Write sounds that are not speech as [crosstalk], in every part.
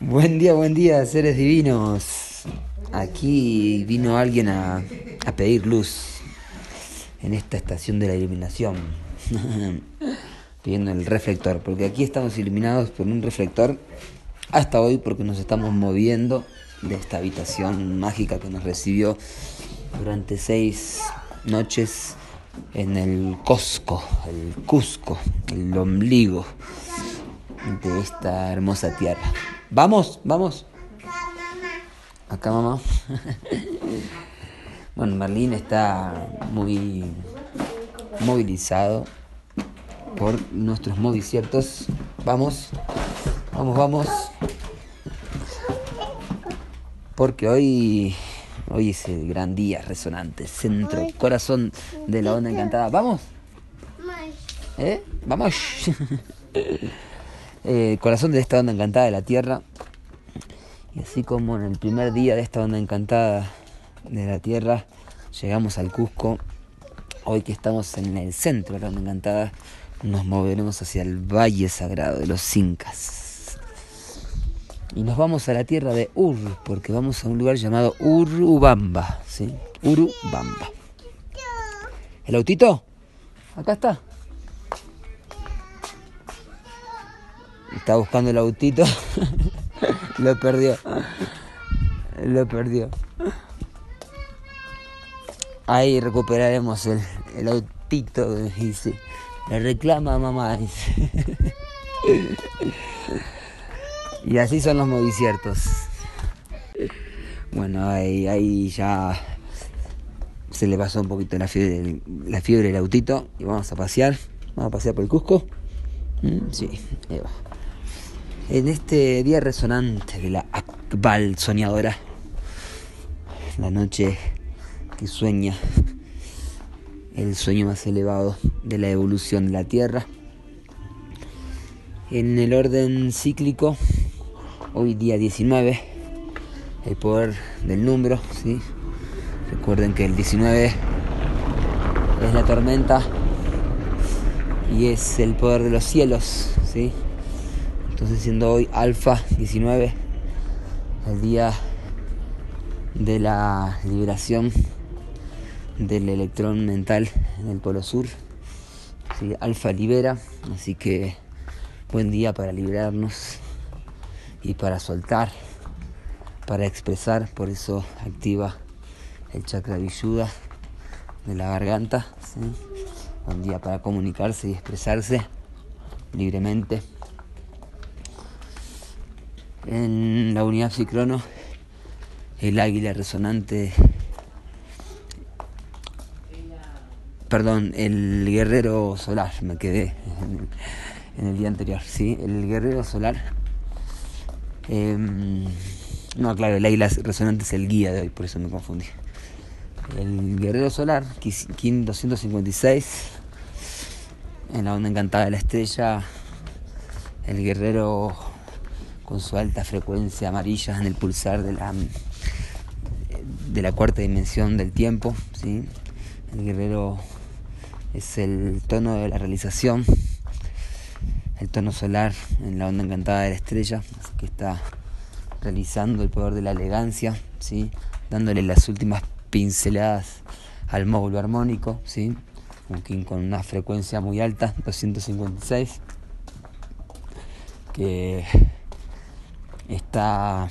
Buen día, buen día, seres divinos. Aquí vino alguien a, a pedir luz en esta estación de la iluminación. [laughs] Pidiendo el reflector, porque aquí estamos iluminados por un reflector hasta hoy porque nos estamos moviendo de esta habitación mágica que nos recibió durante seis noches en el Cosco, el Cusco, el ombligo de esta hermosa tierra. Vamos, vamos. Acá mamá. [laughs] bueno, Marlín está muy movilizado por nuestros moviciertos. Vamos, vamos, vamos. Porque hoy, hoy es el gran día resonante, centro, corazón de la onda encantada. ¿Vamos? ¿Eh? Vamos. [laughs] eh, corazón de esta onda encantada de la tierra. Y así como en el primer día de esta onda encantada de la tierra, llegamos al Cusco. Hoy que estamos en el centro de la onda encantada, nos moveremos hacia el Valle Sagrado de los Incas. Y nos vamos a la tierra de Ur, porque vamos a un lugar llamado Urubamba. ¿sí? Urubamba. ¿El autito? Acá está. Está buscando el autito. [laughs] Lo perdió. Lo perdió. Ahí recuperaremos el, el autito, dice. Le reclama mamá. [laughs] Y así son los moviciertos. Bueno, ahí, ya se le pasó un poquito la fiebre, la fiebre del autito y vamos a pasear. Vamos a pasear por el Cusco. Mm, sí, ahí va. En este día resonante de la Akbal soñadora, la noche que sueña el sueño más elevado de la evolución de la Tierra. En el orden cíclico, hoy día 19, el poder del número, ¿sí? Recuerden que el 19 es la tormenta y es el poder de los cielos, ¿sí? Entonces siendo hoy alfa 19, el día de la liberación del electrón mental en el polo sur, ¿sí? alfa libera, así que buen día para liberarnos y para soltar, para expresar, por eso activa el chakra villuda de la garganta, ¿sí? un día para comunicarse y expresarse libremente. En la unidad psicrono, el águila resonante, perdón, el guerrero solar, me quedé en el, día anterior, sí, el guerrero solar. Eh, no, claro, el águila resonante es el guía de hoy, por eso me confundí. El guerrero solar, Kim 256, en la onda encantada de la estrella, el guerrero con su alta frecuencia amarilla en el pulsar de la, de la cuarta dimensión del tiempo. ¿sí? El guerrero es el tono de la realización, el tono solar en la onda encantada de la estrella, así que está realizando el poder de la elegancia, ¿sí? dándole las últimas pinceladas al módulo armónico, ¿sí? un con una frecuencia muy alta, 256, que está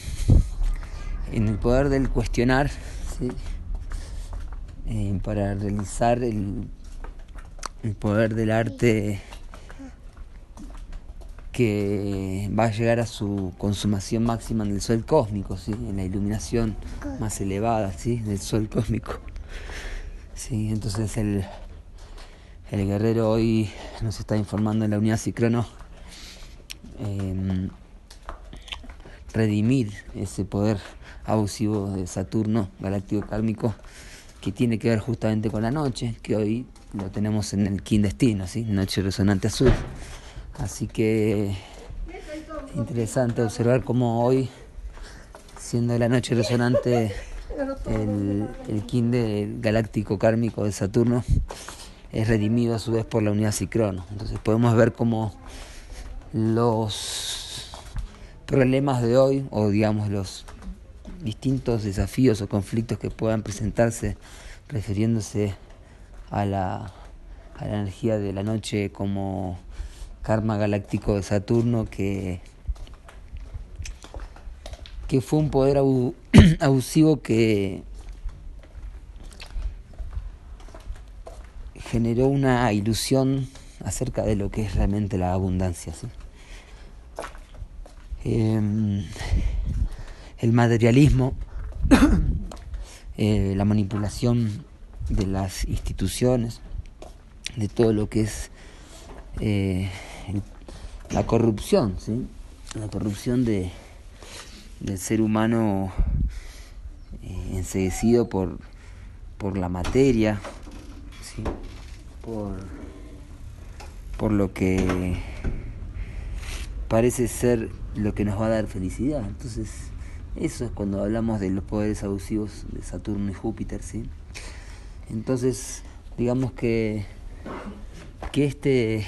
en el poder del cuestionar eh, para realizar el, el poder del arte que va a llegar a su consumación máxima en el sol cósmico, ¿sí? en la iluminación más elevada ¿sí? del sol cósmico. ¿sí? Entonces el, el guerrero hoy nos está informando en la unidad Cicrono eh, redimir ese poder abusivo de Saturno, galáctico kármico, que tiene que ver justamente con la noche, que hoy lo tenemos en el King Destino, ¿sí? Noche Resonante Azul. Así que interesante observar cómo hoy, siendo la noche resonante el, el kinde galáctico kármico de Saturno es redimido a su vez por la unidad Cicrono. Entonces podemos ver cómo los problemas de hoy, o digamos los distintos desafíos o conflictos que puedan presentarse refiriéndose a la, a la energía de la noche como karma galáctico de Saturno que, que fue un poder [clears throat] abusivo que generó una ilusión acerca de lo que es realmente la abundancia. Em, el materialismo, [coughs] eh, la manipulación de las instituciones, de todo lo que es eh, la corrupción, ¿sí? la corrupción de, del ser humano eh, enseguecido por, por la materia, ¿sí? por, por lo que parece ser lo que nos va a dar felicidad. Entonces, eso es cuando hablamos de los poderes abusivos de Saturno y Júpiter, ¿sí? Entonces, digamos que, que este,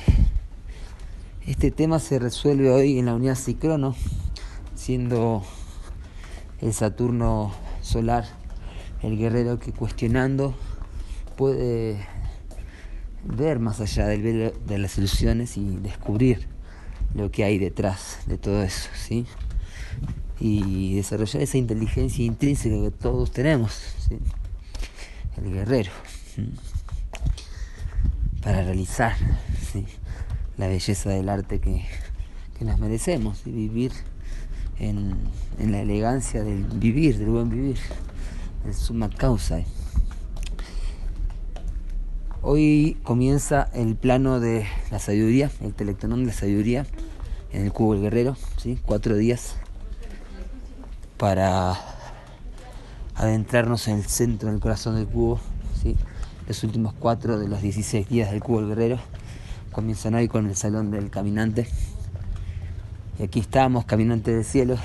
este tema se resuelve hoy en la unidad Cicrono, siendo el Saturno solar el guerrero que cuestionando puede ver más allá del de las ilusiones y descubrir lo que hay detrás de todo eso, ¿sí? Y desarrollar esa inteligencia intrínseca que todos tenemos. El guerrero, para realizar ¿sí? la belleza del arte que, que nos merecemos y vivir en, en, la elegancia del vivir, del buen vivir, del suma causa. Hoy comienza el plano de la sabiduría, el telectonón de la sabiduría en el cubo del guerrero, ¿sí? cuatro días para adentrarnos en el centro, en el corazón del cubo. ¿sí? Los últimos cuatro de los 16 días del cubo del guerrero comienzan hoy con el salón del caminante. Y aquí estamos, caminante del cielo,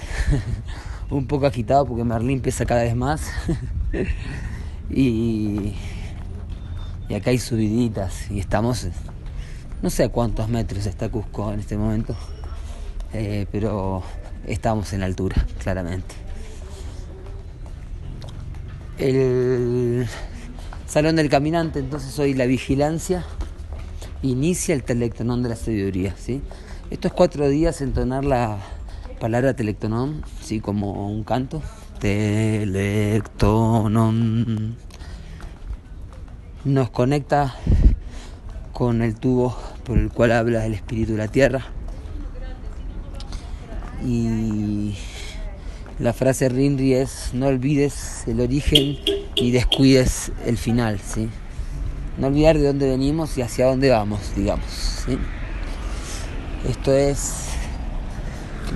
[laughs] un poco agitado porque Merlín pesa cada vez más. [laughs] y y acá hay subiditas y estamos, no sé a cuántos metros está Cusco en este momento, eh, pero estamos en altura, claramente. El Salón del Caminante, entonces hoy la vigilancia inicia el telectonón de la sabiduría, ¿sí? Estos cuatro días entonar la palabra telectonón, ¿sí? Como un canto. Telectonón nos conecta con el tubo por el cual habla el espíritu de la tierra. Y la frase Rinri es no olvides el origen y descuides el final, ¿sí? No olvidar de dónde venimos y hacia dónde vamos, digamos. ¿sí? Esto es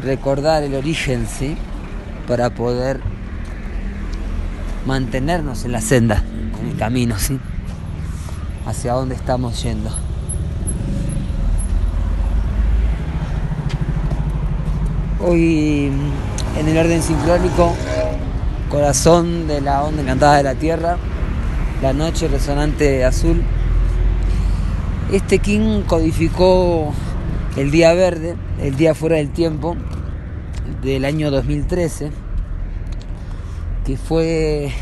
recordar el origen, ¿sí? Para poder mantenernos en la senda, en el camino, ¿sí? Hacia dónde estamos yendo. Hoy en el orden sincrónico, corazón de la onda encantada de la Tierra, la noche resonante azul. Este King codificó el día verde, el día fuera del tiempo, del año 2013, que fue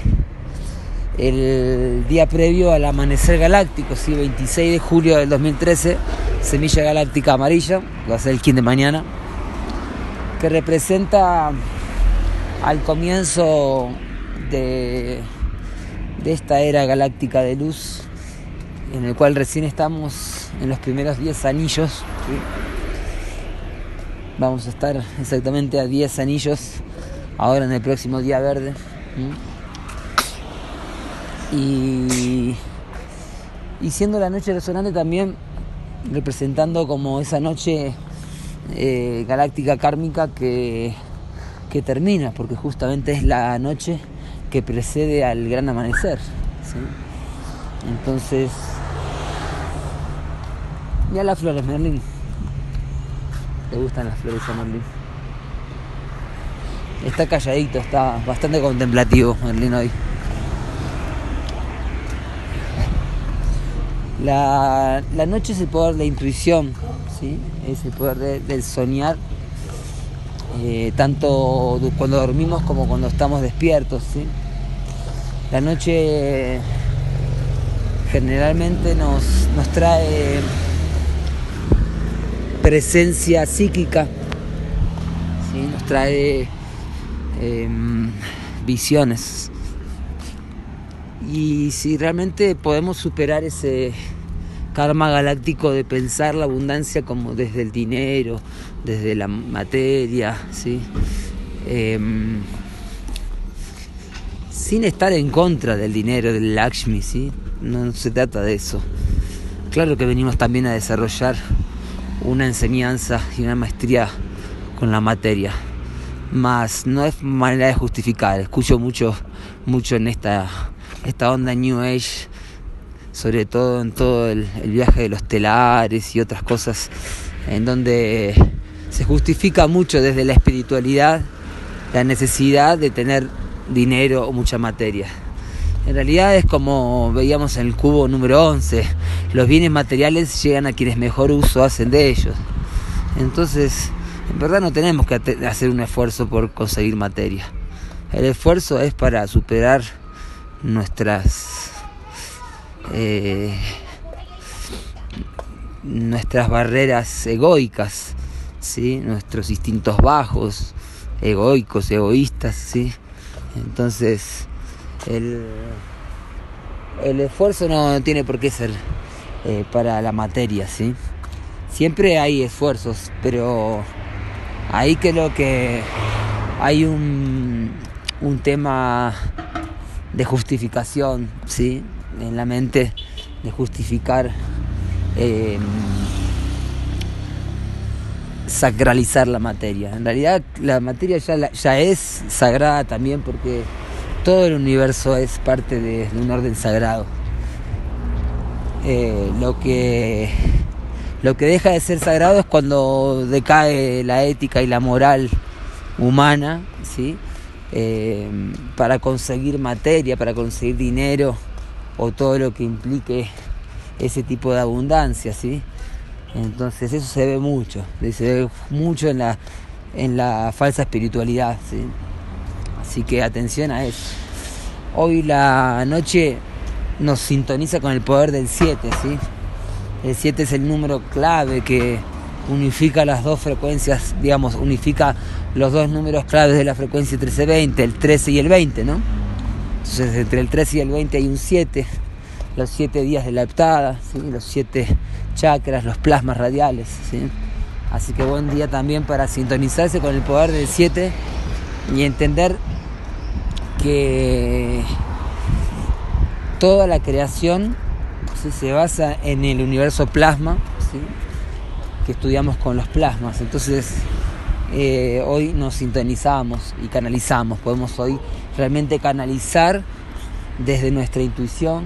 el día previo al amanecer galáctico, ¿sí? 26 de julio del 2013, semilla galáctica amarilla, va a ser el kin de mañana, que representa al comienzo de, de esta era galáctica de luz, en el cual recién estamos en los primeros 10 anillos. Vamos a estar exactamente a 10 anillos ahora en el próximo día verde. Y, siendo la noche resonante también representando como esa noche eh, galáctica kármica que, que, termina, porque justamente es la noche que precede al gran amanecer. Entonces, ya las flores, Merlin. ¿Te gustan las flores a Merlin? está calladito, está bastante contemplativo Merlín hoy. La, noche es el poder de la intuición, ¿sí? es el poder del soñar, eh, tanto cuando dormimos como cuando estamos despiertos. ¿sí? La noche generalmente nos, nos trae presencia psíquica, ¿sí? nos trae em, visiones. Y si realmente podemos superar ese karma galáctico de pensar la abundancia como desde el dinero, desde la materia, ¿sí? Em, sin estar en contra del dinero, del Lakshmi, ¿sí? no se trata de eso. Claro que venimos también a desarrollar una enseñanza y una maestría con la materia. Más no es manera de justificar. Escucho mucho, mucho en esta, esta onda New Age, sobre todo en todo el, viaje de los telares y otras cosas, en donde se justifica mucho desde la espiritualidad la necesidad de tener dinero o mucha materia. En realidad es como veíamos en el cubo número 11, los bienes materiales llegan a quienes mejor uso hacen de ellos. Entonces, en verdad no tenemos que hacer un esfuerzo por conseguir materia. El esfuerzo es para superar nuestras eh, nuestras barreras egoicas, ¿sí? nuestros instintos bajos, egoicos, egoístas, ¿sí? Entonces, el, el esfuerzo no tiene por qué ser eh, para la materia, ¿sí? Siempre hay esfuerzos, pero ahí creo que hay un, un tema de justificación, ¿sí? En la mente, de justificar, eh, sacralizar la materia. En realidad la materia ya, ya es sagrada también porque todo el universo es parte de, un orden sagrado. Eh, lo que lo que deja de ser sagrado es cuando decae la ética y la moral humana, ¿sí? Eh, para conseguir materia, para conseguir dinero o todo lo que implique ese tipo de abundancia, ¿sí? Entonces eso se ve mucho, se ve mucho en la, en la falsa espiritualidad, ¿sí? Así que atención a eso. Hoy la noche nos sintoniza con el poder del 7, ¿sí? El 7 es el número clave que unifica las dos frecuencias, digamos, unifica los dos números claves de la frecuencia 1320, el 13 y el 20, ¿no? Entonces entre el 13 y el 20 hay un 7, los 7 días de la heptada, los 7 chakras, los plasmas radiales, ¿sí? Así que buen día también para sintonizarse con el poder del 7 y entender que toda la creación se basa en el universo plasma, que estudiamos con los plasmas. Entonces, eh, hoy nos sintonizamos y canalizamos. Podemos hoy realmente canalizar desde nuestra intuición,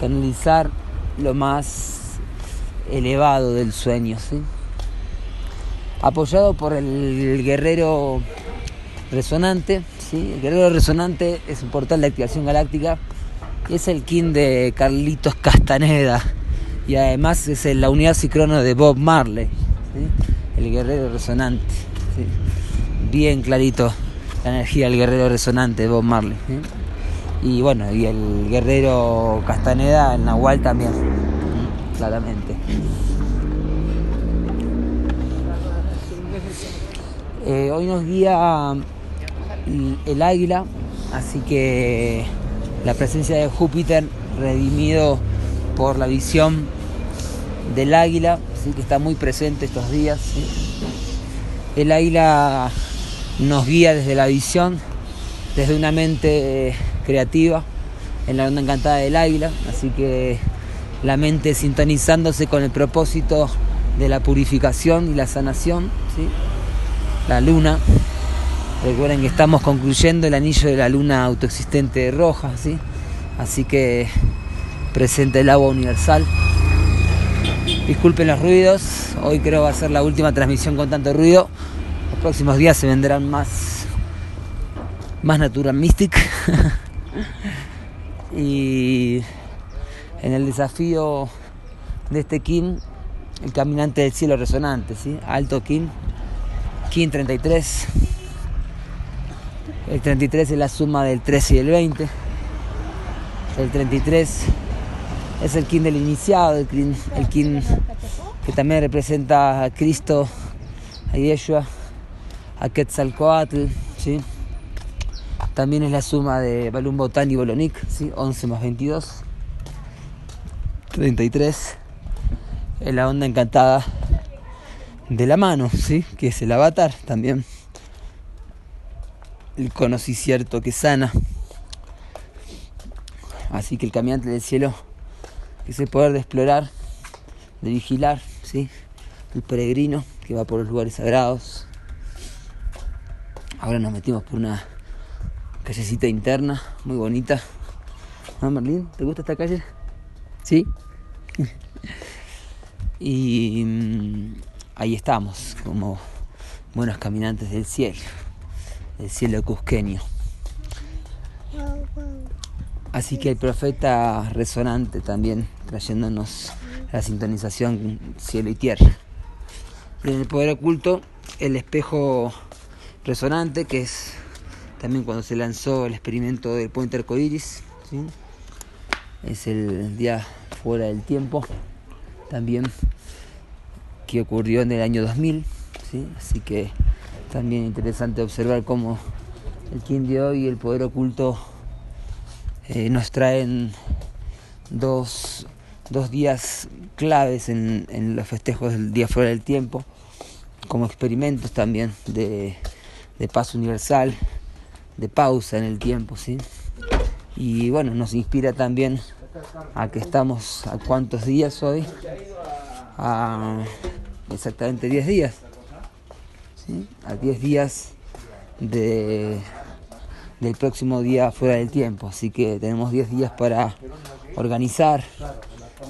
canalizar lo más elevado del sueño. Apoyado por el guerrero resonante, el guerrero resonante es un portal de activación galáctica es el king de Carlitos Castaneda y además es la unidad cicrono de Bob Marley, el guerrero resonante. Bien clarito la energía del guerrero resonante de Bob Marley. Y bueno, y el guerrero Castaneda, el Nahual también, claramente. Eh, hoy nos guía el águila, así que la presencia de Júpiter redimido por la visión del águila, ¿sí? que está muy presente estos días. El águila nos guía desde la visión, desde una mente creativa, en la onda encantada del águila, así que la mente sintonizándose con el propósito de la purificación y la sanación, ¿sí? la luna Recuerden que estamos concluyendo el anillo de la luna autoexistente roja, ¿sí? Así que presente el agua universal. Disculpen los ruidos, hoy creo va a ser la última transmisión con tanto ruido. próximos días se vendrán más, más Natural Mystic. [laughs] y en el desafío de este Kim, el caminante del cielo resonante, ¿sí? Alto Kim, Kim 33. El 33 es la suma del 13 y el 20. El 33 es el Kim del iniciado, el Kim que también representa a Cristo, a Yeshua, a Quetzalcoatl, ¿sí? También es la suma de Balún Botán y Bolonik, ¿sí? 11 más 22. 33 es la onda encantada de la mano, ¿sí? que es el avatar también. El conocí cierto que sana. Así que el caminante del cielo es el poder de explorar, de vigilar, ¿sí? el peregrino que va por los lugares sagrados. Ahora nos metimos por una callecita interna, muy bonita. ¿Ah, Marlene? ¿Te gusta esta calle? ¿Sí? [laughs] y mm, ahí estamos, como buenos caminantes del cielo, del cielo cusqueño. Así que el profeta resonante también, trayéndonos la sintonización cielo y tierra. en el poder oculto, el espejo resonante, que es también cuando se lanzó el experimento del puente arcoíris, ¿sí? es el día fuera del tiempo también que ocurrió en el año 2000 ¿sí? así que también interesante observar cómo el Kim de hoy el poder oculto eh, nos traen dos, dos días claves en, los festejos del día fuera del tiempo como experimentos también de, de paz universal de pausa en el tiempo ¿sí? y bueno, nos inspira también a que estamos a cuántos días hoy, a exactamente 10 días, ¿sí? a 10 días de, del próximo día fuera del tiempo, así que tenemos 10 días para organizar,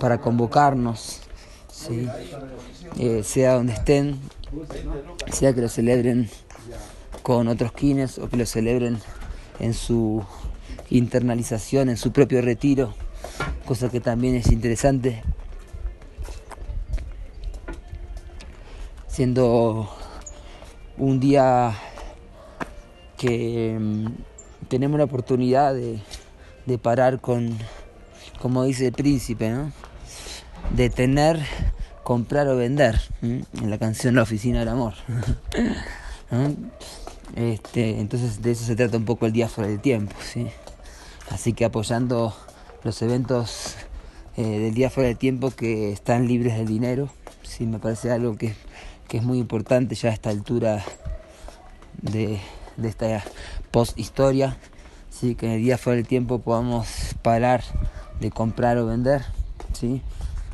para convocarnos, eh, sea donde estén, sea que lo celebren con otros kines o que lo celebren en su internalización en su propio retiro, cosa que también es interesante, siendo un día que mm, tenemos la oportunidad de, de, parar con, como dice el príncipe, de tener, comprar o vender, en la canción La Oficina del Amor. [laughs] Este, entonces de eso se trata un poco el día fuera del tiempo, ¿sí? Así que apoyando los eventos eh, del día fuera del tiempo que están libres del dinero, sí me parece algo que, que es muy importante ya a esta altura de, de esta post historia, ¿sí? que en el día fuera del tiempo podamos parar de comprar o vender, ¿sí?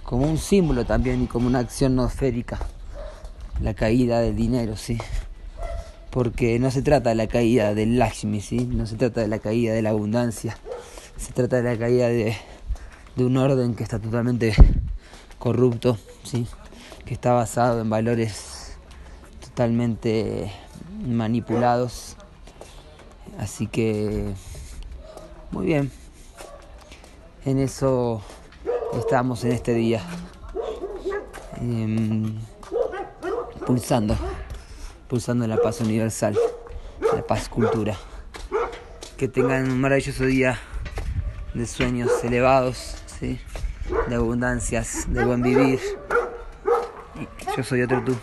como un símbolo también y como una acción nosférica, la caída del dinero, ¿sí? porque no se trata de la caída del Lakshmi, ¿sí? no se trata de la caída de la abundancia, se trata de la caída de, de un orden que está totalmente corrupto, ¿sí? que está basado en valores totalmente manipulados. Así que, muy bien, en eso estamos en este día, eh, pulsando pulsando la paz universal, la paz cultura. Que tengan un maravilloso día de sueños elevados, ¿sí? de abundancias, de buen vivir. Yo soy otro tú.